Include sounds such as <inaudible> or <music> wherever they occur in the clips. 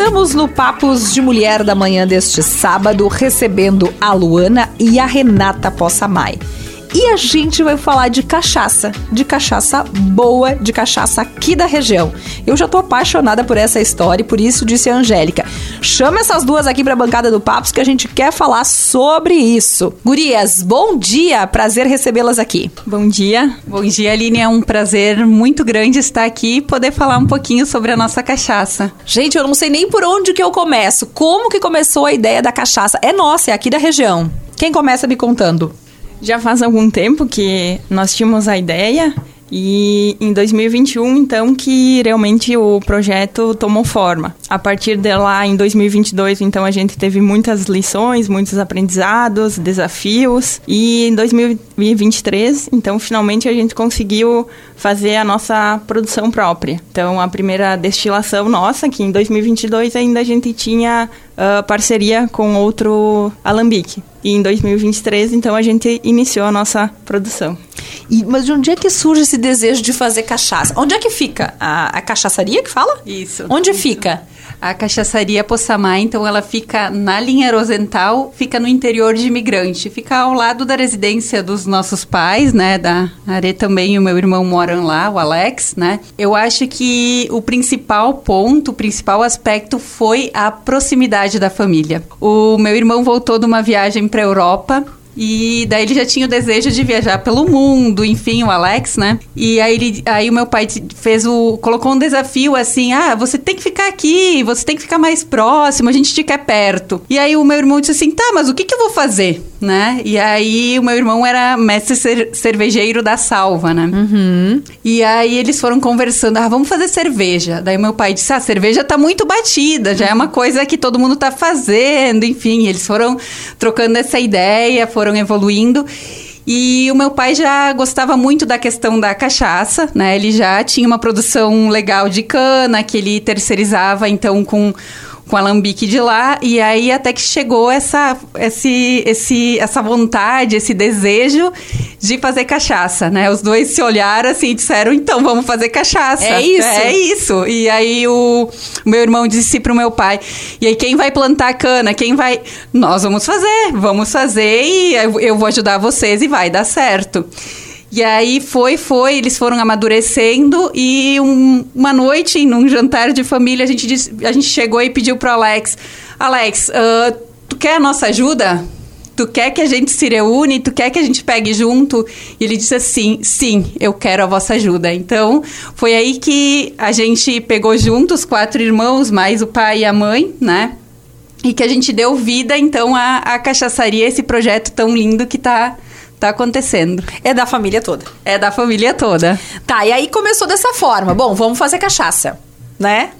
Estamos no Papos de Mulher da manhã deste sábado, recebendo a Luana e a Renata Possamay. E a gente vai falar de cachaça, de cachaça boa, de cachaça aqui da região. Eu já tô apaixonada por essa história e por isso disse a Angélica. Chama essas duas aqui pra bancada do Papos que a gente quer falar sobre isso. Gurias, bom dia, prazer recebê-las aqui. Bom dia. Bom dia, Aline. É um prazer muito grande estar aqui e poder falar um pouquinho sobre a nossa cachaça. Gente, eu não sei nem por onde que eu começo. Como que começou a ideia da cachaça? É nossa, é aqui da região. Quem começa me contando? Já faz algum tempo que nós tínhamos a ideia e em 2021, então, que realmente o projeto tomou forma. A partir de lá, em 2022, então, a gente teve muitas lições, muitos aprendizados, desafios. E em 2023, então, finalmente a gente conseguiu fazer a nossa produção própria. Então, a primeira destilação nossa, que em 2022 ainda a gente tinha uh, parceria com outro alambique. E em 2023, então, a gente iniciou a nossa produção. E, mas de onde é que surge esse desejo de fazer cachaça? Onde é que fica? A, a cachaçaria que fala? Isso. Onde isso. fica? A cachaçaria Possamá, então, ela fica na linha Rosental, fica no interior de Imigrante. Fica ao lado da residência dos nossos pais, né? Da Are também, o meu irmão moram lá, o Alex, né? Eu acho que o principal ponto, o principal aspecto foi a proximidade da família. O meu irmão voltou de uma viagem para a Europa e daí ele já tinha o desejo de viajar pelo mundo, enfim, o Alex, né? E aí, ele, aí o meu pai fez o. colocou um desafio assim: ah, você tem que ficar aqui, você tem que ficar mais próximo, a gente te quer perto. E aí o meu irmão disse assim: tá, mas o que, que eu vou fazer? Né? E aí o meu irmão era mestre cer cervejeiro da salva, né? Uhum. E aí eles foram conversando: ah, vamos fazer cerveja. Daí meu pai disse: ah, a cerveja tá muito batida, já é uma coisa que todo mundo tá fazendo, enfim. Eles foram trocando essa ideia, foram foram evoluindo. E o meu pai já gostava muito da questão da cachaça, né? Ele já tinha uma produção legal de cana que ele terceirizava então com com alambique de lá e aí até que chegou essa esse, esse essa vontade esse desejo de fazer cachaça né? Os dois se olharam assim e disseram então vamos fazer cachaça. É isso? É isso. E aí o, o meu irmão disse pro meu pai e aí quem vai plantar cana? Quem vai? Nós vamos fazer vamos fazer e eu vou ajudar vocês e vai dar certo e aí foi, foi, eles foram amadurecendo e um, uma noite, num jantar de família, a gente, disse, a gente chegou e pediu pro Alex, Alex, uh, tu quer a nossa ajuda? Tu quer que a gente se reúne? Tu quer que a gente pegue junto? E ele disse assim: sim, eu quero a vossa ajuda. Então, foi aí que a gente pegou junto os quatro irmãos, mais o pai e a mãe, né? E que a gente deu vida, então, à, à cachaçaria, esse projeto tão lindo que está tá acontecendo. É da família toda. É da família toda. Tá, e aí começou dessa forma. Bom, vamos fazer cachaça, né?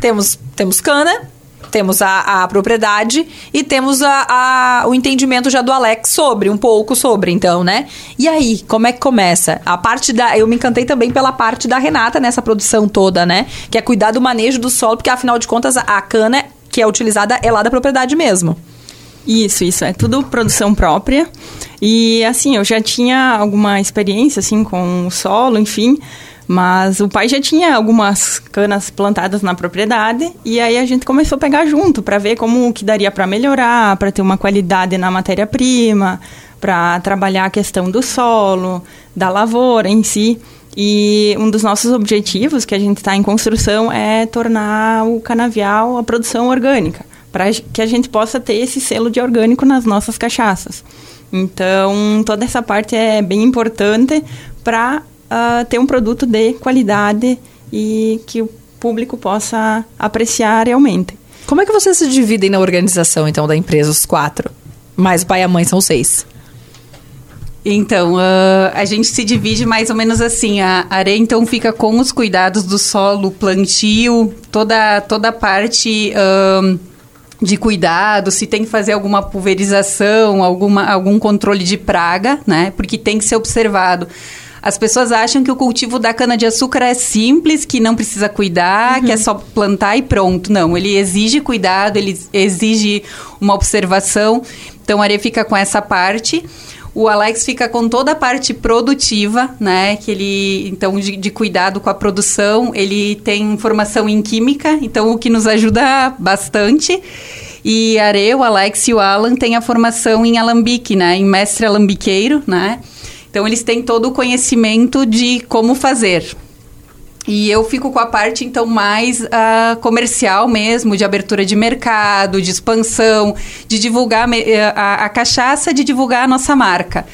Temos, temos cana, temos a, a propriedade e temos a, a, o entendimento já do Alex sobre, um pouco sobre, então, né? E aí, como é que começa? A parte da. Eu me encantei também pela parte da Renata nessa produção toda, né? Que é cuidar do manejo do solo, porque afinal de contas a cana que é utilizada é lá da propriedade mesmo. Isso, isso. É tudo produção própria. E, assim, eu já tinha alguma experiência, assim, com o solo, enfim. Mas o pai já tinha algumas canas plantadas na propriedade e aí a gente começou a pegar junto para ver como que daria para melhorar, para ter uma qualidade na matéria-prima, para trabalhar a questão do solo, da lavoura em si. E um dos nossos objetivos que a gente está em construção é tornar o canavial a produção orgânica para que a gente possa ter esse selo de orgânico nas nossas cachaças. Então, toda essa parte é bem importante para uh, ah, ter um produto de qualidade e que o público possa apreciar realmente. Como é que vocês se dividem na organização, então, da empresa, os quatro? Mais o pai e a mãe são seis. Então, uh, a gente se divide mais ou menos assim. A areia, então, fica com os cuidados do solo, plantio, toda, toda a parte... Uh, de cuidado, se tem que fazer alguma pulverização, alguma, algum controle de praga, né? Porque tem que ser observado. As pessoas acham que o cultivo da cana-de-açúcar é simples, que não precisa cuidar, uhum. que é só plantar e pronto. Não, ele exige cuidado, ele exige uma observação. Então, a areia fica com essa parte. O Alex fica com toda a parte produtiva, né? Que ele, então, de, de, cuidado com a produção. Ele tem formação em química, então o que nos ajuda bastante. E Are, o Alex e o Alan têm a formação em alambique, né? Em mestre alambiqueiro, né? Então eles têm todo o conhecimento de como fazer. E eu fico com a parte, então, mais uh, comercial mesmo, de abertura de mercado, de expansão, de divulgar eh, a, a, cachaça, de divulgar a nossa marca.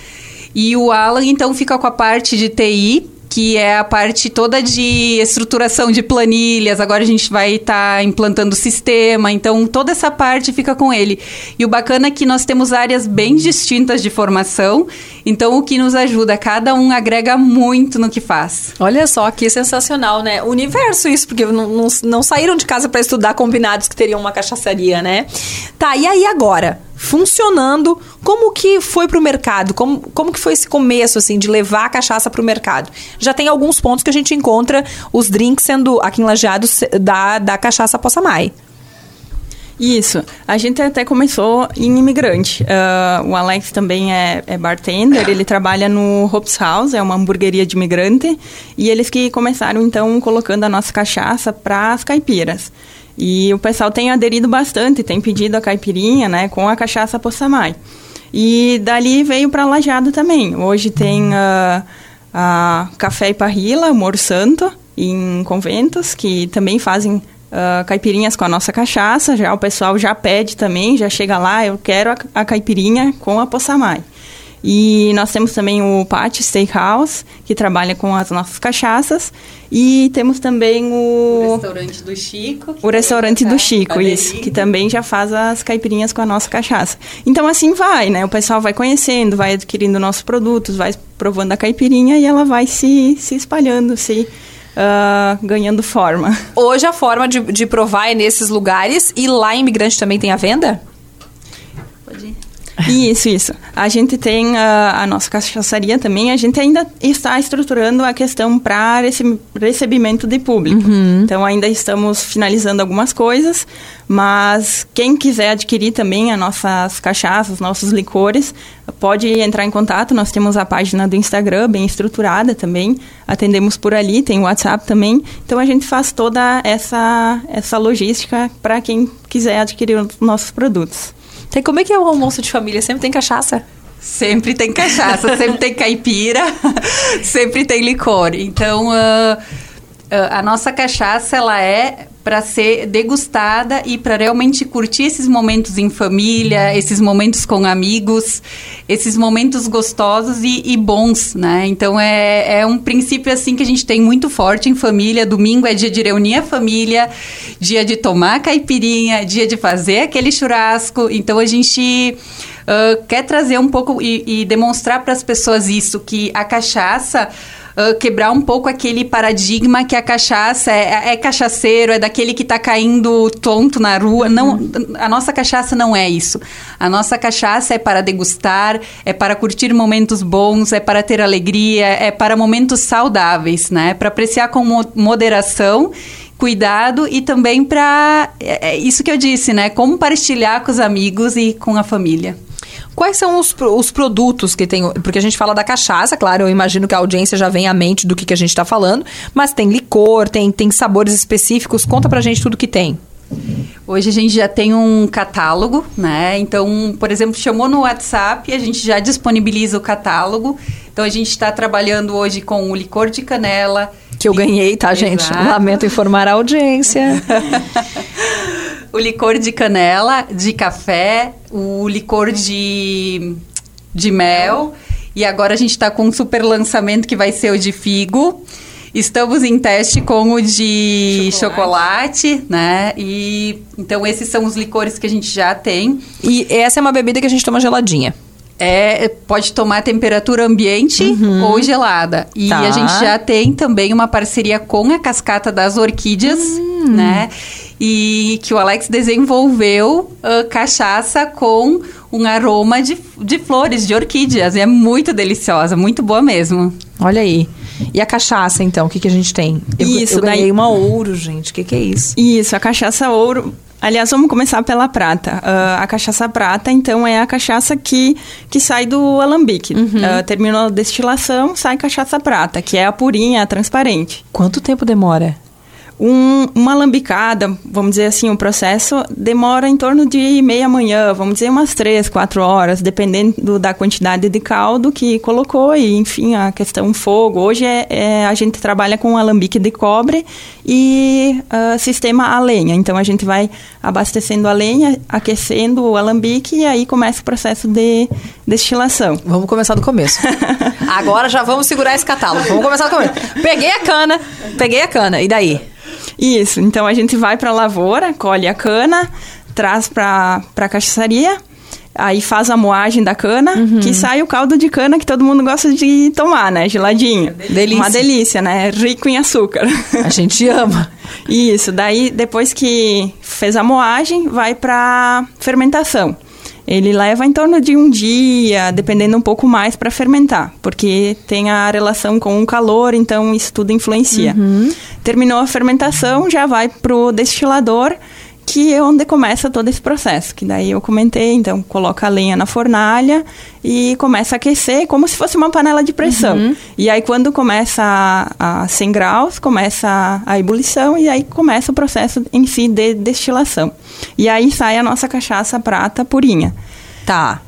E o Alan, então, fica com a parte de TI, que é a parte toda de estruturação de planilhas. Agora a gente vai estar tá implantando o sistema, então toda essa parte fica com ele. E o bacana é que nós temos áreas bem distintas de formação, então o que nos ajuda, cada um agrega muito no que faz. Olha só que sensacional, né? Universo isso, porque não, não, não saíram de casa para estudar combinados que teriam uma cachaçaria, né? Tá, e aí agora? Funcionando. Como que foi para o mercado? Como, como que foi esse começo, assim, de levar a cachaça para o mercado? Já tem alguns pontos que a gente encontra os drinks sendo aqui em da, da cachaça Poça Mai. Isso. A gente até começou em imigrante. Uh, o Alex também é, é, bartender, ele trabalha no Hops House, é uma hamburgueria de imigrante, e eles que começaram, então, colocando a nossa cachaça para as caipiras. E o pessoal tem aderido bastante, tem pedido a caipirinha, né, com a cachaça Poçamai. E dali veio para Lajado também. Hoje tem uh, a Café e Parrila, Moro Santo, em conventos, que também fazem uh, caipirinhas com a nossa cachaça. Já o pessoal já pede também, já chega lá, eu quero a, a caipirinha com a Poçamai. E nós temos também o Pátio Steakhouse, que trabalha com as nossas cachaças. E temos também o... O restaurante do Chico. O restaurante do Chico, isso. Que também já faz as caipirinhas com a nossa cachaça. Então, assim vai, né? O pessoal vai conhecendo, vai adquirindo nossos produtos, vai provando a caipirinha e ela vai se, se espalhando, se... Uh, ganhando forma. Hoje a forma de, de provar é nesses lugares e lá em Imigrante também tem a venda? Isso, isso. A gente tem a, a, nossa cachaçaria também, a gente ainda está estruturando a questão para recebimento de público. Uhum. Então, ainda estamos finalizando algumas coisas, mas quem quiser adquirir também as nossas cachaças, nossos licores, pode entrar em contato. Nós temos a página do Instagram bem estruturada também, atendemos por ali, tem o WhatsApp também. Então, a gente faz toda essa, essa logística para quem quiser adquirir os nossos produtos. Tem, como é que é o almoço de família? Sempre tem cachaça? Sempre tem cachaça, sempre tem caipira, <laughs> sempre tem licor. Então, uh, a nossa cachaça, ela é para ser degustada e para realmente curtir esses momentos em família, esses momentos com amigos, esses momentos gostosos e, e, bons, né? Então é, é um princípio assim que a gente tem muito forte em família. Domingo é dia de reunir a família, dia de tomar caipirinha, dia de fazer aquele churrasco. Então a gente uh, quer trazer um pouco e, e demonstrar para as pessoas isso que a cachaça uh, quebrar um pouco aquele paradigma que a cachaça é, é cachaceiro, é daquele que está caindo tonto na rua. Uhum. Não, a nossa cachaça não é isso. A nossa cachaça é para degustar, é para curtir momentos bons, é para ter alegria, é para momentos saudáveis, né? Para apreciar com moderação cuidado e também para é, é, isso que eu disse, né? Como partilhar com os amigos e com a família. Quais são os, os produtos que tem? Porque a gente fala da cachaça, claro, eu imagino que a audiência já vem à mente do que, que a gente está falando, mas tem licor, tem, tem sabores específicos. Conta pra gente tudo que tem. Hoje a gente já tem um catálogo, né? Então, por exemplo, chamou no WhatsApp, a gente já disponibiliza o catálogo. Então, a gente está trabalhando hoje com o licor de canela. Que eu ganhei, tá, gente? Exato. Lamento informar a audiência. <laughs> o licor de canela, de café, o licor de, de mel. E agora a gente está com um super lançamento que vai ser o de figo. Estamos em teste com o de chocolate. chocolate, né? E então esses são os licores que a gente já tem. E essa é uma bebida que a gente toma geladinha. É, pode tomar temperatura ambiente uhum. ou gelada. E tá. a gente já tem também uma parceria com a Cascata das Orquídeas, hum. né? E que o Alex desenvolveu uh, cachaça com um aroma de, de flores, de orquídeas. E é muito deliciosa, muito boa mesmo. Olha aí. E a cachaça, então, o que, que a gente tem? Eu, Isso, eu ganhei daí- uma ouro, gente. O que, que é isso? Isso, a cachaça ouro. Aliás, vamos começar pela prata. Ah, a cachaça prata, então, é a cachaça que, que sai do alambique. Ah, terminou a destilação, sai cachaça prata, que é a purinha, a transparente. Quanto tempo demora? Um- uma alambicada, vamos dizer assim, o processo demora em torno de meia manhã, vamos dizer umas três, quatro horas, dependendo da quantidade de caldo que colocou e, enfim, a questão fogo. Hoje é, é- a gente trabalha com alambique de cobre e ah, sistema a lenha. Então a gente vai abastecendo a lenha, aquecendo o alambique e aí começa o processo de destilação. Vamos começar do começo. <laughs> Agora já vamos segurar esse catálogo. Vamos começar do começo. Peguei a cana, peguei a cana. E daí? Isso, então a gente vai para a lavoura, colhe a cana, traz para a cachaçaria, aí faz a moagem da cana, que sai o caldo de cana que todo mundo gosta de tomar, né? Geladinho. Delícia. Uma delícia, né? Rico em açúcar. <laughs> A gente ama. Isso, daí depois que fez a moagem, vai para fermentação. Ele leva em torno de um dia, dependendo um pouco mais, para fermentar, porque tem a relação com o calor, então isso tudo influencia. Terminou a fermentação, já vai pro destilador, que é onde começa todo esse processo. Que daí eu comentei, então coloca a lenha na fornalha e começa a aquecer como se fosse uma panela de pressão. E aí quando começa a, a 100 graus, começa a, a ebulição e aí começa o processo em si de destilação. E aí sai a nossa cachaça prata purinha. Tá.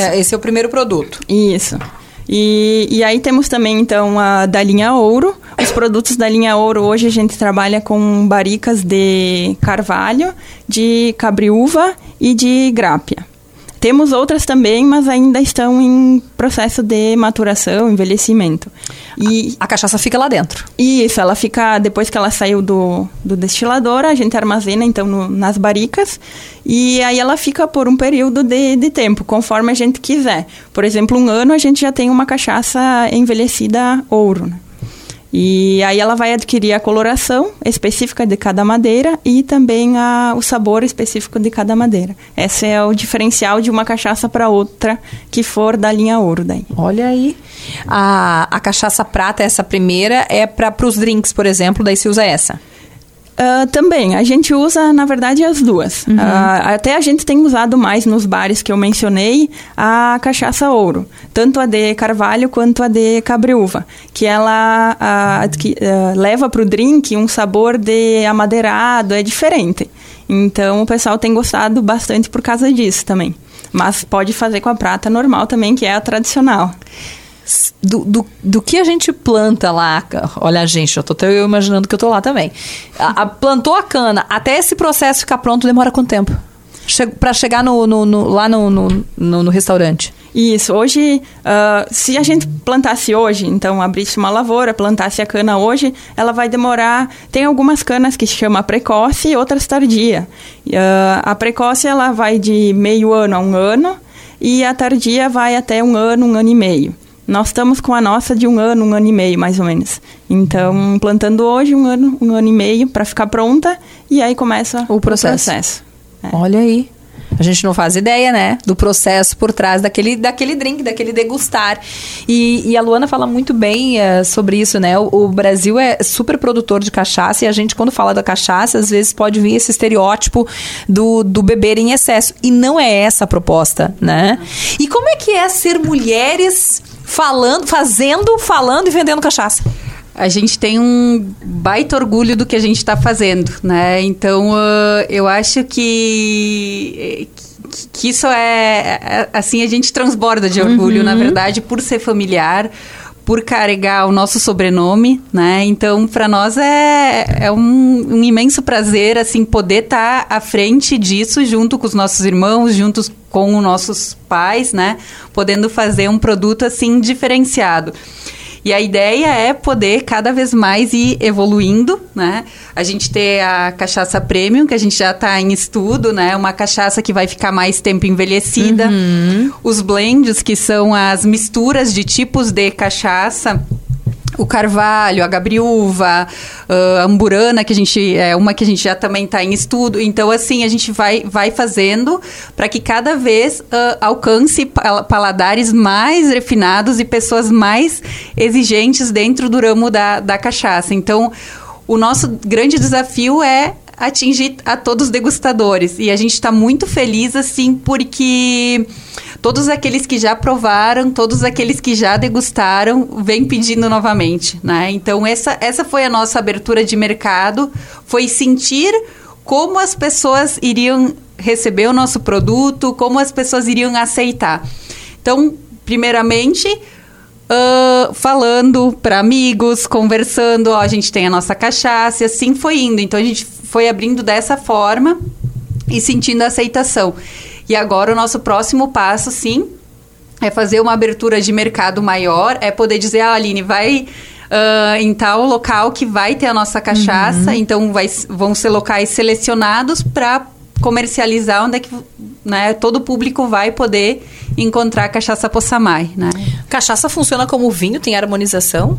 É, esse é o primeiro produto. Isso. E, e aí temos também, então, a da linha ouro. Os produtos da linha ouro, hoje a gente trabalha com barricas de carvalho, de cabriúva e de grápia. Temos outras também, mas ainda estão em processo de maturação, envelhecimento. E A cachaça fica lá dentro. isso, ela fica, depois que ela saiu do, do destilador, a gente armazena então no- nas barricas e aí ela fica por um período de, de tempo, conforme a gente quiser. Por exemplo, um ano a gente já tem uma cachaça envelhecida ouro, né? E aí ela vai adquirir a coloração específica de cada madeira e também a, o sabor específico de cada madeira. Esse é o diferencial de uma cachaça para outra que for da linha ouro daí. Olha aí. A, a cachaça prata, essa primeira, é para os drinks, por exemplo, daí se usa essa. Ah, também, a gente usa, na verdade, as duas. Ah, até a gente tem usado mais nos bares que eu mencionei a cachaça ouro, tanto a de carvalho quanto a de cabriúva, que ela ah, adqui- ah, leva para o drink um sabor de amadeirado, é diferente. Então o pessoal tem gostado bastante por causa disso também. Mas pode fazer com a prata normal também, que é a tradicional. Do, do, do que a gente planta lá, olha, gente, eu tô até eu imaginando que eu tô lá também. A, a- plantou a cana, até esse processo ficar pronto demora quanto tempo? Para chegar no, no- no- lá no, no, restaurante. Isso, hoje, ah, se a gente plantasse hoje, então abrisse uma lavoura, plantasse a cana hoje, ela vai demorar. Tem algumas canas que se chama precoce e outras tardia. Ah, a precoce ela vai de meio ano a um ano e a tardia vai até um ano, um ano e meio. Nós estamos com a nossa de um ano, um ano e meio, mais ou menos. Então, plantando hoje, um ano, um ano e meio para ficar pronta e aí começa O processo. É. Olha aí. A gente não faz ideia, né? Do processo por trás daquele, daquele drink, daquele degustar. E, e a Luana fala muito bem eh, sobre isso, né? O, o Brasil é super produtor de cachaça e a gente, quando fala da cachaça, às vezes pode vir esse estereótipo do, do beber em excesso. E não é essa a proposta, né? E como é que é ser mulheres falando, fazendo, falando e vendendo cachaça? A gente tem um baita orgulho do que a gente está fazendo, né? Então, ah, eu acho que, que isso é, é- Assim, a gente transborda de orgulho, na verdade, por ser familiar, por carregar o nosso sobrenome, né? Então, para nós é, é um, um imenso prazer, assim, poder estar à frente disso, junto com os nossos irmãos, juntos com os nossos pais, né? Podendo fazer um produto, assim, diferenciado. E a ideia é poder cada vez mais ir evoluindo, né? A gente ter a cachaça premium, que a gente já está em estudo, né? Uma cachaça que vai ficar mais tempo envelhecida. Os blends, que são as misturas de tipos de cachaça o Carvalho, a Gabriúva, uh, a Amburana, que a gente é uma que a gente já também está em estudo. Então, assim, a gente vai, vai fazendo para que cada vez uh, alcance paladares mais refinados e pessoas mais exigentes dentro do ramo da, da cachaça. Então, o nosso grande desafio é atingir a todos os degustadores. E a gente está muito feliz, assim, porque todos aqueles que já provaram, todos aqueles que já degustaram, vêm pedindo novamente, né? Então, essa, essa foi a nossa abertura de mercado, foi sentir como as pessoas iriam receber o nosso produto, como as pessoas iriam aceitar. Então, primeiramente, uh, falando para amigos, conversando, ó, a gente tem a nossa cachaça, e assim foi indo. Então, a gente foi abrindo dessa forma e sentindo a aceitação. E agora o nosso próximo passo, sim, é fazer uma abertura de mercado maior, é poder dizer, ah, Aline, vai uh, em tal local que vai ter a nossa cachaça, uhum. então vai, vão ser locais selecionados para comercializar onde é que né, todo o público vai poder encontrar a cachaça Poçamai, né? Cachaça funciona como vinho, tem harmonização?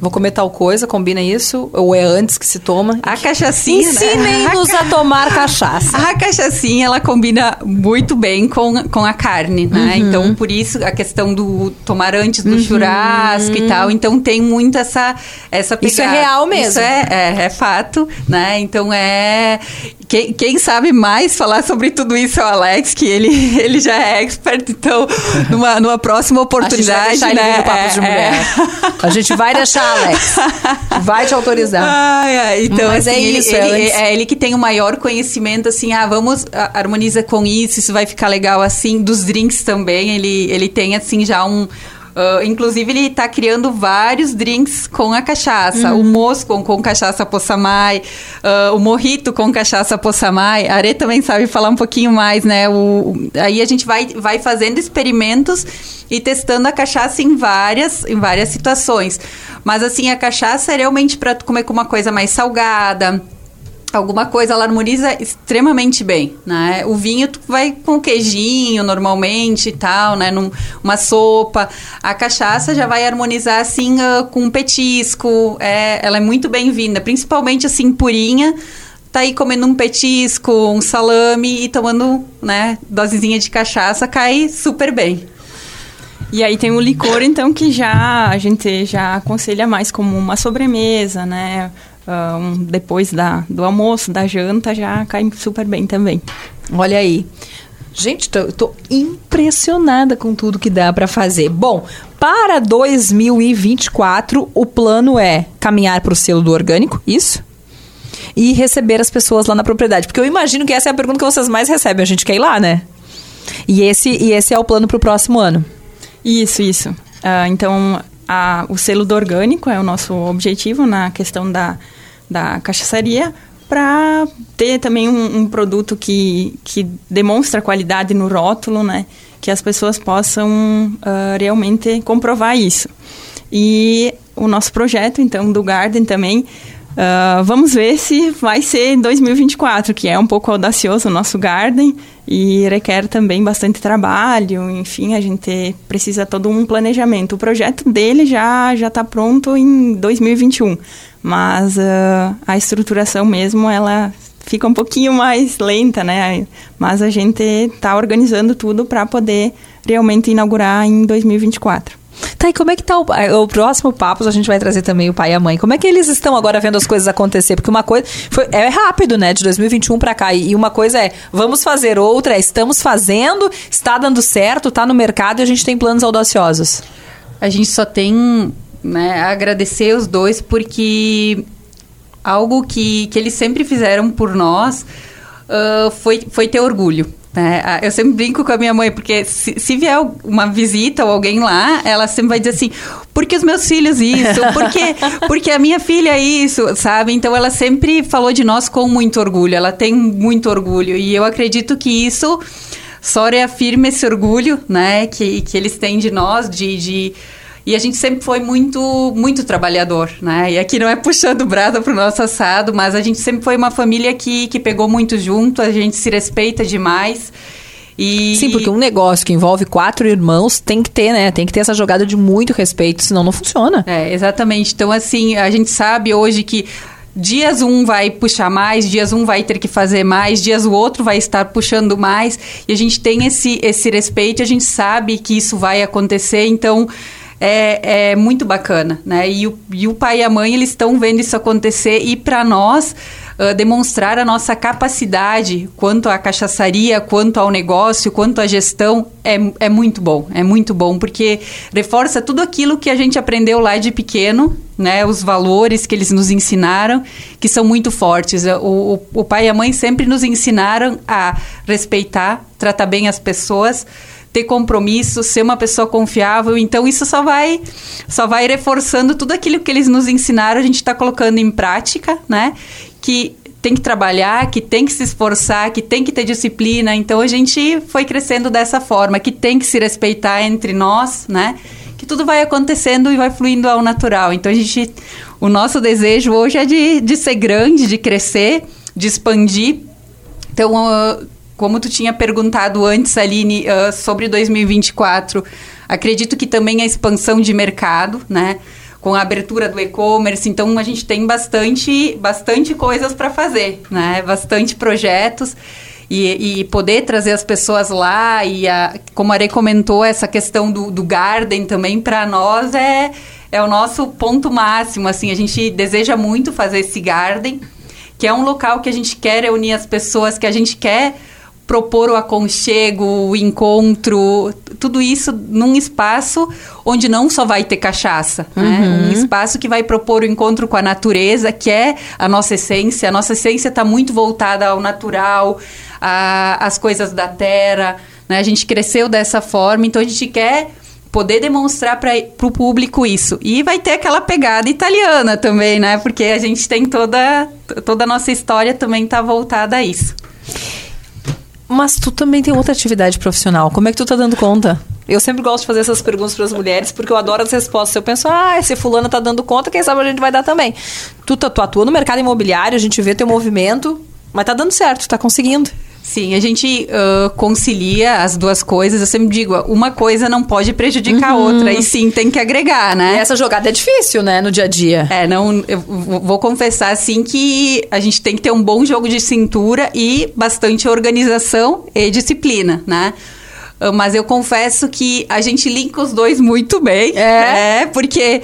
Vou comer tal coisa, combina isso? Ou é antes que se toma? A cachaçinha... Ensinem-nos a tomar cachaça. A cachaçinha, ela combina muito bem com, com a carne, né? Uhum. Então, por isso, a questão do tomar antes do uhum. churrasco e tal. Então, tem muito essa, essa pegada. Isso é real mesmo. Isso é, é, é fato, né? Então, é... Quem, quem, sabe mais falar sobre tudo isso é o Alex, que ele, <laughs> ele já é expert. Então, numa, numa próxima oportunidade, a né? Papo de é, mulher. É. A gente vai deixar, Alex. Vai te autorizar. Ai, ai, então, Mas é assim, é isso. Ele, ele, é ele que tem o maior conhecimento, assim, ah, vamos, harmoniza com isso, isso vai ficar legal assim. Dos drinks também, ele, ele tem, assim, já um Uh, inclusive, ele está criando vários drinks com a cachaça. Uhum. O mosco com cachaça possamai, uh, o morrito com cachaça possamai. A Are também sabe falar um pouquinho mais, né? O, aí a gente vai, vai fazendo experimentos e testando a cachaça em várias, em várias situações. Mas, assim, a cachaça é realmente para comer com uma coisa mais salgada alguma coisa ela harmoniza extremamente bem, né? O vinho tu vai com queijinho normalmente e tal, né? Num, uma sopa. A cachaça já vai harmonizar assim uh, com um petisco. É, ela é muito bem-vinda, principalmente assim purinha. Tá aí comendo um petisco, um salame e tomando, né, dosezinha de cachaça, cai super bem. E aí tem o licor, então, que já a gente já aconselha mais como uma sobremesa, né? Um, depois da, do almoço, da janta, já cai super bem também. Olha aí. Gente, tô, tô impressionada com tudo que dá para fazer. Bom, para 2024, o plano é caminhar para o selo do orgânico, isso? E receber as pessoas lá na propriedade. Porque eu imagino que essa é a pergunta que vocês mais recebem. A gente quer ir lá, né? E esse, e esse é o plano para o próximo ano. Isso, isso. Uh, então, a, o selo do orgânico é o nosso objetivo na questão da da cachaçaria para ter também um, um, produto que, que demonstra qualidade no rótulo, né? Que as pessoas possam uh, realmente comprovar isso. E o nosso projeto, então, do Garden também, uh, vamos ver se vai ser em 2024, que é um pouco audacioso o nosso Garden e requer também bastante trabalho, enfim, a gente precisa todo um planejamento. O projeto dele já já está pronto em 2021, mas uh, a estruturação mesmo ela fica um pouquinho mais lenta, né? Mas a gente está organizando tudo para poder realmente inaugurar em 2024. Tá, e como é que tá o, o próximo papo? A gente vai trazer também o pai e a mãe. Como é que eles estão agora vendo as coisas acontecer? Porque uma coisa foi, é rápido, né? De 2021 para cá. E, uma coisa é, vamos fazer, outra é, estamos fazendo, está dando certo, está no mercado e a gente tem planos audaciosos. A gente só tem né, agradecer os dois, porque algo que, que eles sempre fizeram por nós uh, foi, foi ter orgulho. Né? Eu sempre brinco com a minha mãe, porque se, se, vier uma visita ou alguém lá, ela sempre vai dizer assim: por que os meus filhos isso? Por que, porque a minha filha é isso, sabe? Então ela sempre falou de nós com muito orgulho, ela tem muito orgulho. E eu acredito que isso só reafirma esse orgulho, né, que, que eles têm de nós, de, de e a gente sempre foi muito, muito trabalhador, né? E aqui não é puxando brasa pro nosso assado, mas a gente sempre foi uma família que, que pegou muito junto, a gente se respeita demais. E... Sim, porque um negócio que envolve quatro irmãos tem que ter, né? Tem que ter essa jogada de muito respeito, senão não funciona. É, exatamente. Então, assim, a gente sabe hoje que dias um vai puxar mais, dias um vai ter que fazer mais, dias o outro vai estar puxando mais, e a gente tem esse, esse respeito, a gente sabe que isso vai acontecer, então é, é muito bacana, né? E o, e o pai e a mãe, eles estão vendo isso acontecer, e para nós uh, demonstrar a nossa capacidade quanto à cachaçaria, quanto ao negócio, quanto à gestão, é, é muito bom. É muito bom, porque reforça tudo aquilo que a gente aprendeu lá de pequeno, né? Os valores que eles nos ensinaram, que são muito fortes. O, o, o pai e a mãe sempre nos ensinaram a respeitar, tratar bem as pessoas ter compromisso, ser uma pessoa confiável. Então isso só vai só vai reforçando tudo aquilo que eles nos ensinaram, a gente está colocando em prática, né? que tem que trabalhar, que tem que se esforçar, que tem que ter disciplina. Então a gente foi crescendo dessa forma, que tem que se respeitar entre nós, né? Que tudo vai acontecendo e vai fluindo ao natural. Então a gente, o nosso desejo hoje é de, de ser grande, de crescer, de expandir. Então, uh, como tu tinha perguntado antes, Aline, uh, sobre 2024, acredito que também a expansão de mercado, né? com a abertura do e-commerce, então a gente tem bastante, bastante coisas para fazer, né? Bastante projetos. E, e, poder trazer as pessoas lá e a, como a Are comentou essa questão do, do garden também para nós é é o nosso ponto máximo assim a gente deseja muito fazer esse garden que é um local que a gente quer reunir as pessoas que a gente quer propor o aconchego, o encontro, tudo isso num espaço onde não só vai ter cachaça, né? uhum. né? Um espaço que vai propor o encontro com a natureza, que é a nossa essência. A nossa essência está muito voltada ao natural, às coisas da terra, né? A gente cresceu dessa forma, então a gente quer poder demonstrar para o público isso. E vai ter aquela pegada italiana também, né? Porque a gente tem toda, toda a nossa história também está voltada a isso. Mas tu também tem outra atividade profissional. Como é que tu tá dando conta? Eu sempre gosto de fazer essas perguntas para as mulheres, porque eu adoro as respostas. Eu penso, ah, se fulana tá dando conta, quem sabe a gente vai dar também. Tu, tu, tu atua no mercado imobiliário, a gente vê teu movimento, mas tá dando certo, tá conseguindo. Sim, a gente uh, concilia as duas coisas. Eu sempre digo, uma coisa não pode prejudicar uhum. a outra. E sim, tem que agregar, né? E essa jogada é difícil, né, no dia a dia. É, não. Eu vou confessar, assim, que a gente tem que ter um bom jogo de cintura e bastante organização e disciplina, né? Ah, mas eu confesso que a gente linka os dois muito bem. É, é porque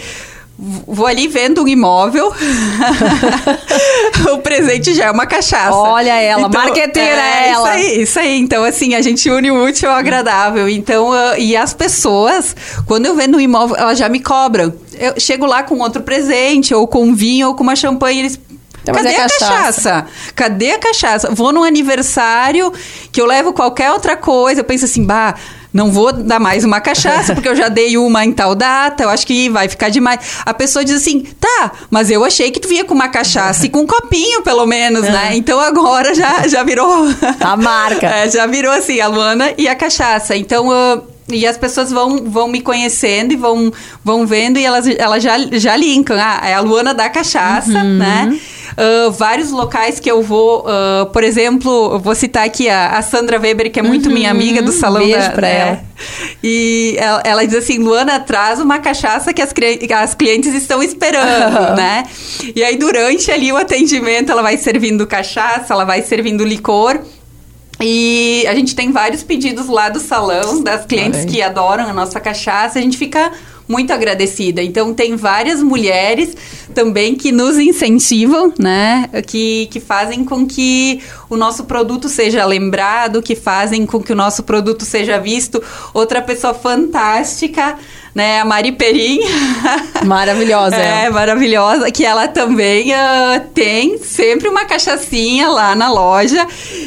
Vou ali vendo um imóvel. <laughs> o presente já é uma cachaça. Olha ela, então, marqueteira é, ela. Isso aí, isso aí. Então, assim, a gente une o útil ao agradável. Então, e as pessoas, quando eu vendo um imóvel, elas já me cobram. Eu chego lá com outro presente, ou com vinho, ou com uma champanhe, eles então, Cadê é a cachaça? cachaça? Cadê a cachaça? Vou num aniversário que eu levo qualquer outra coisa, eu penso assim, bah, não vou dar mais uma cachaça, porque eu já dei uma em tal data, eu acho que vai ficar demais. A pessoa diz assim, tá, mas eu achei que tu vinha com uma cachaça e com um copinho, pelo menos, né? É. Então agora já, já virou... A marca. <laughs> é, já virou assim, a Luana e a cachaça. Então... Uh, e as pessoas vão, vão me conhecendo e vão, vão vendo e elas, elas já, já linkam. Ah, é a Luana da cachaça, uhum. né? Uh, vários locais que eu vou, uh, por exemplo, vou citar aqui a, a Sandra Weber, que é muito uhum. minha amiga do salão Beijo da, pra é, ela. E ela, ela, diz assim: Luana, traz uma cachaça que as, as clientes estão esperando, né? E aí, durante ali o atendimento, ela vai servindo cachaça, ela vai servindo licor. E a gente tem vários pedidos lá do salão, das clientes que adoram a nossa cachaça. A gente fica muito agradecida. Então, tem várias mulheres também que nos incentivam, né? Que, que fazem com que o nosso produto seja lembrado, que fazem com que o nosso produto seja visto. Outra pessoa fantástica né? A Mari Perim. <laughs> Maravilhosa. é, maravilhosa. Que ela também uh, tem sempre uma cachaçinha lá na loja.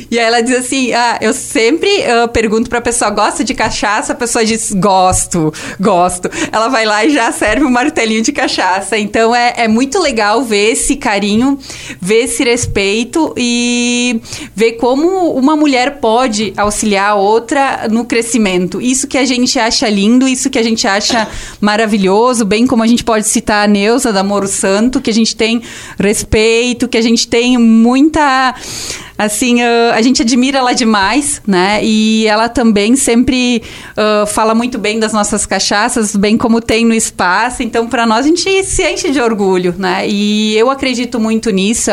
E ela diz assim: ah, eu sempre uh, pergunto pra pessoa: gosta de cachaça? A pessoa diz: gosto, gosto. Ela vai lá e já serve um martelinho de cachaça. Então é, é muito legal ver esse carinho, ver esse respeito e ver como uma mulher pode auxiliar a outra no crescimento. Isso que a gente acha lindo, isso que a gente acha acha maravilhoso, bem como a gente pode citar a Neuza da Moro Santo, que a gente tem respeito, que a gente tem muita Assim, uh, a gente admira ela demais, né? E ela também sempre uh, fala muito bem das nossas cachaças, bem como tem no espaço. Então, para nós, a gente se enche de orgulho, né? E eu acredito muito nisso,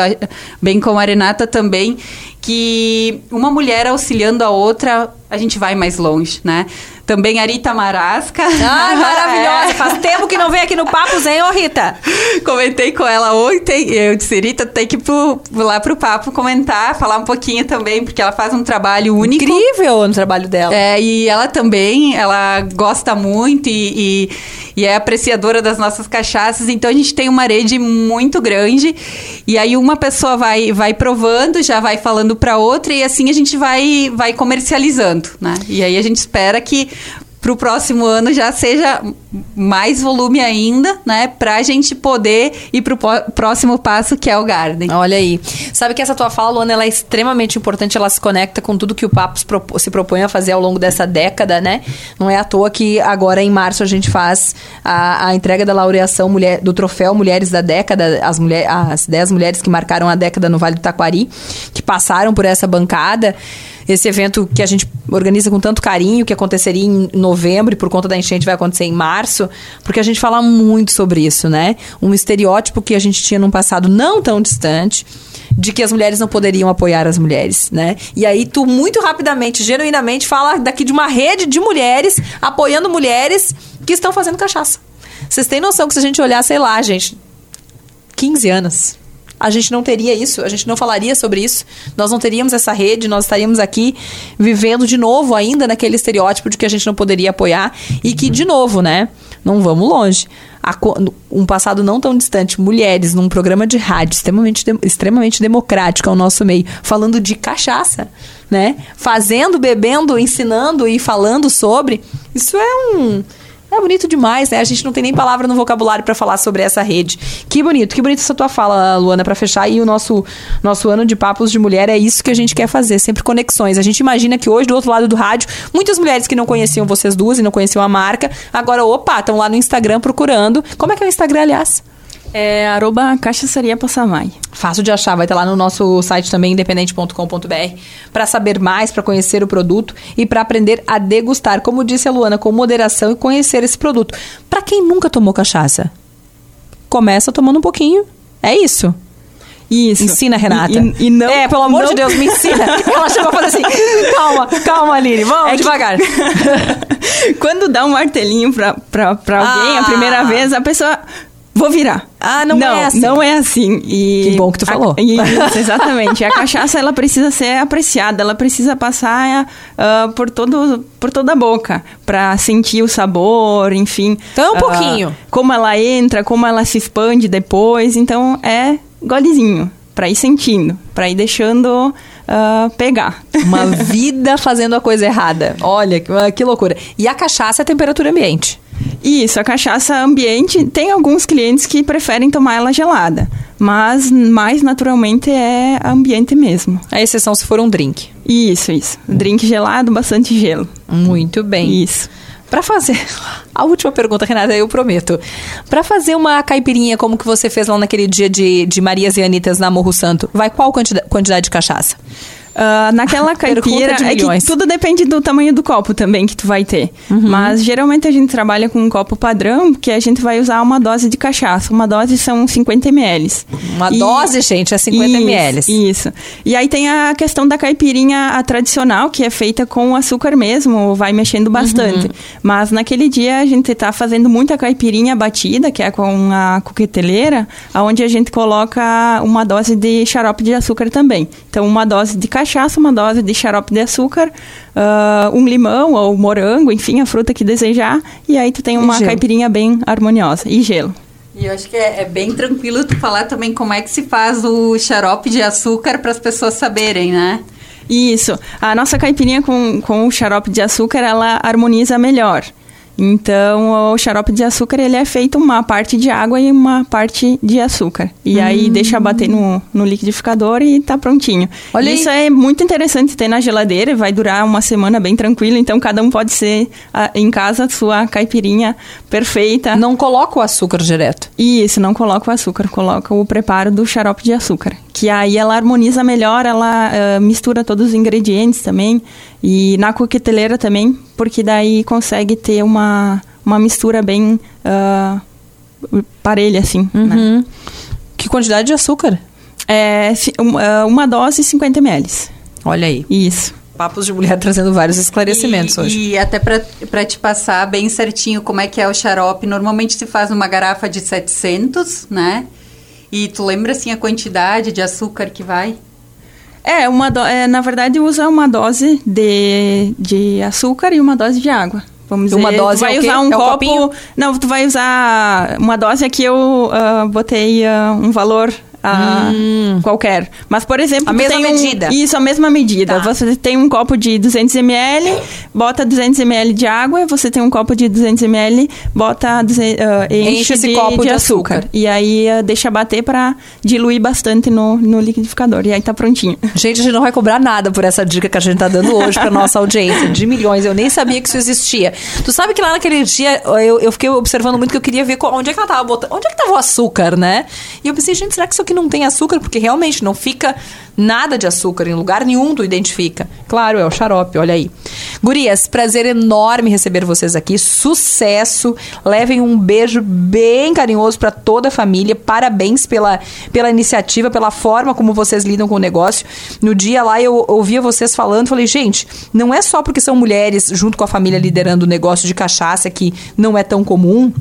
bem como a Renata também, que uma mulher auxiliando a outra, a gente vai mais longe, né? Também a Rita Marasca. Ai, <laughs> maravilhosa. É. Faz tempo que não vem aqui no Papo Zen, ô Rita. Comentei com ela ontem. Eu disse, Rita, tem que ir pro, lá pro Papo comentar, falar um pouquinho também, porque ela faz um trabalho único. Incrível no trabalho dela. É, e ela também, ela gosta muito e, e, e é apreciadora das nossas cachaças. Então a gente tem uma rede muito grande. E aí uma pessoa vai, vai provando, já vai falando para outra e assim a gente vai, vai comercializando, né? E aí a gente espera que para o próximo ano já seja mais volume ainda, né? Para a gente poder ir para o próximo passo, que é o Garden. Olha aí. Sabe que essa tua fala, Luana, ela é extremamente importante, ela se conecta com tudo que o Papo se propõe a fazer ao longo dessa década, né? Não é à toa que agora, em março, a gente faz a, a entrega da laureação mulher, do troféu Mulheres da Década, as, mulher, as 10 mulheres que marcaram a década no Vale do Taquari, que passaram por essa bancada esse evento que a gente organiza com tanto carinho, que aconteceria em novembro e por conta da enchente vai acontecer em março, porque a gente fala muito sobre isso, né? Um estereótipo que a gente tinha num passado não tão distante de que as mulheres não poderiam apoiar as mulheres, né? E aí tu muito rapidamente, genuinamente fala daqui de uma rede de mulheres apoiando mulheres que estão fazendo cachaça. Vocês têm noção que se a gente olhar, sei lá, gente, 15 anos, a gente não teria isso, a gente não falaria sobre isso, nós não teríamos essa rede, nós estaríamos aqui vivendo de novo ainda naquele estereótipo de que a gente não poderia apoiar e que, de novo, né, não vamos longe. um passado não tão distante, mulheres num programa de rádio extremamente, extremamente democrático ao nosso meio, falando de cachaça, né? Fazendo, bebendo, ensinando e falando sobre. Isso é um é bonito demais, né? A gente não tem nem palavra no vocabulário para falar sobre essa rede. Que bonito, que bonito essa tua fala, Luana, para fechar. E o nosso, nosso ano de papos de mulher é isso que a gente quer fazer, sempre conexões. A gente imagina que hoje, do outro lado do rádio, muitas mulheres que não conheciam vocês duas e não conheciam a marca, agora, opa, estão lá no Instagram procurando. Como é que é o Instagram, aliás? É arroba cachaçaria Passamai. Fácil de achar, vai estar lá no nosso site também, independente.com.br, para saber mais, para conhecer o produto e para aprender a degustar, como disse a Luana, com moderação e conhecer esse produto. Para quem nunca tomou cachaça, começa tomando um pouquinho. É isso. Isso. Ensina, Renata. E, e, não, é, pelo amor não... de Deus, me ensina. <laughs> Ela chegou a fazer assim: calma, calma, Aline, vamos é devagar. Que... <laughs> Quando dá um martelinho pra, pra, pra alguém ah. a primeira vez, a pessoa vou virar. Ah, não, não é assim. Não é assim. E que bom que tu falou. A, <laughs> isso, exatamente. a cachaça, ela precisa ser apreciada, ela precisa passar uh, por, todo, por toda a boca, para sentir o sabor, enfim. Então, um uh, pouquinho. Como ela entra, como ela se expande depois. Então, é golezinho, para ir sentindo, para ir deixando... Uh, pegar. Uma <laughs> vida fazendo a coisa errada. Olha, que, que loucura. E a cachaça é temperatura ambiente. Isso, a cachaça ambiente, tem alguns clientes que preferem tomar ela gelada, mas mais naturalmente é ambiente mesmo. A exceção se for um drink. Isso, isso. Drink gelado, bastante gelo. Muito bem. Isso. Para fazer <laughs> a última pergunta, Renata, eu prometo. Para fazer uma caipirinha como que você fez lá naquele dia de, de Marias e Anitas na Morro Santo, vai qual quantidade, quantidade de cachaça? Uh, naquela caipira, é que tudo depende do tamanho do copo também que tu vai ter. Uhum. Mas geralmente a gente trabalha com um copo padrão, que a gente vai usar uma dose de cachaça. Uma dose são 50 ml. Uma e... dose, gente, é 50 isso, ml. Isso. E aí tem a questão da caipirinha a tradicional, que é feita com açúcar mesmo, vai mexendo bastante. Uhum. Mas naquele dia a gente tá fazendo muita caipirinha batida, que é com a coqueteleira, onde a gente coloca uma dose de xarope de açúcar também. Então, uma dose de cachaça cachaça, uma dose de xarope de açúcar, uh, um limão ou morango, enfim, a fruta que desejar. E aí tu tem uma caipirinha bem harmoniosa. E gelo. E eu acho que é, é, bem tranquilo tu falar também como é que se faz o xarope de açúcar para as pessoas saberem, né? Isso. A nossa caipirinha com, com o xarope de açúcar, ela harmoniza melhor. Então, o xarope de açúcar, ele é feito uma parte de água e uma parte de açúcar. E Hum. aí, deixa bater no, no liquidificador e tá prontinho. Olha aí. Isso é muito interessante ter na geladeira, vai durar uma semana bem tranquilo. Então, cada um pode ser, ah, em casa, sua caipirinha perfeita. Não coloca o açúcar direto. Isso, não coloca o açúcar, coloca o preparo do xarope de açúcar. Que aí ela harmoniza melhor, ela ah, mistura todos os ingredientes também. E na coqueteleira também, porque daí consegue ter uma, uma mistura bem ah, parelha, assim. né? Uhum. Que quantidade de açúcar? É, ah, uma dose 50 ml. Olha aí. Isso. Papos de mulher trazendo vários esclarecimentos e, hoje. E até para te passar bem certinho como é que é o xarope, normalmente se faz uma garrafa de 700, né? E tu lembra assim a quantidade de açúcar que vai? É, uma do- é, na verdade usa uma dose de, de açúcar e uma dose de água. Vamos dizer, Uma dose tu vai é o quê? usar um É copo. copinho? Não, tu vai usar uma dose aqui eu ah, botei ah, um valor ah, qualquer. Mas por exemplo, Hum. A mesma tem um- medida. isso, a mesma medida. Tá. Você tem um copo de 200 ml, bota 200 ml de água, você tem um copo de 200 ml, bota ah, enche, Enche esse de, copo de de açúcar. açúcar. E aí ah, deixa bater para diluir bastante no, no liquidificador. E aí tá prontinho. <laughs> Gente, a gente não vai cobrar nada por essa dica que a gente tá dando hoje pra nossa audiência de milhões. Eu nem sabia que isso existia. Tu sabe que lá naquele dia eu, eu fiquei observando muito que eu queria ver onde é que ela tava botando. Onde é que tava o açúcar, né? E eu pensei, gente, será que isso aqui não tem açúcar? Porque realmente não fica nada de açúcar em lugar nenhum tu identifica. Claro, é o xarope, olha aí. Gurias, prazer enorme receber vocês aqui. Sucesso. Levem um beijo bem carinhoso pra toda a família. Parabéns pela, pela iniciativa, pela forma como vocês lidam com o negócio. No dia lá eu ouvia vocês falando, falei, gente, não é só porque são mulheres junto com a família liderando o negócio de cachaça que não é tão comum.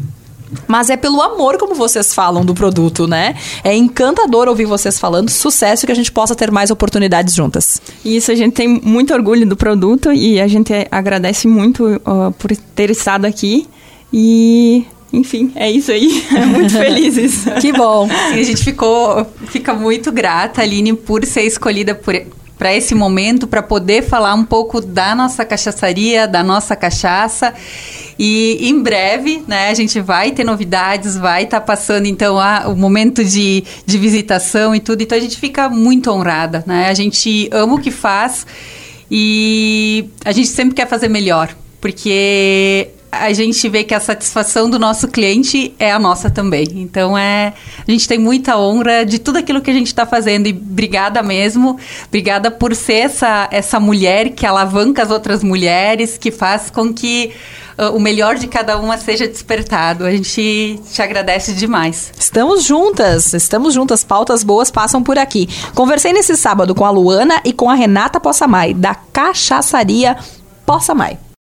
Mas é pelo amor como vocês falam do produto, né? É encantador ouvir vocês falando. Sucesso e que a gente possa ter mais oportunidades juntas. Isso, a gente tem muito orgulho do produto e a gente agradece muito ó, por ter estado aqui. E, enfim, é isso aí. <laughs> É muito felizes. Que bom. Sim, a gente ficou, fica muito grata, Aline, por ser escolhida para esse momento, para poder falar um pouco da nossa cachaçaria, da nossa cachaça. E em breve, né, a gente vai ter novidades, vai estar passando então a, o momento de, de visitação e tudo. Então a gente fica muito honrada, né? A gente ama o que faz e a gente sempre quer fazer melhor, porque a gente vê que a satisfação do nosso cliente é a nossa também. Então é, a gente tem muita honra de tudo aquilo que a gente está fazendo e obrigada mesmo, obrigada por ser essa essa mulher que alavanca as outras mulheres, que faz com que uh, o melhor de cada uma seja despertado. A gente te agradece demais. Estamos juntas, estamos juntas. Pautas boas passam por aqui. Conversei nesse sábado com a Luana e com a Renata Possamay, da Cachaçaria Possamay.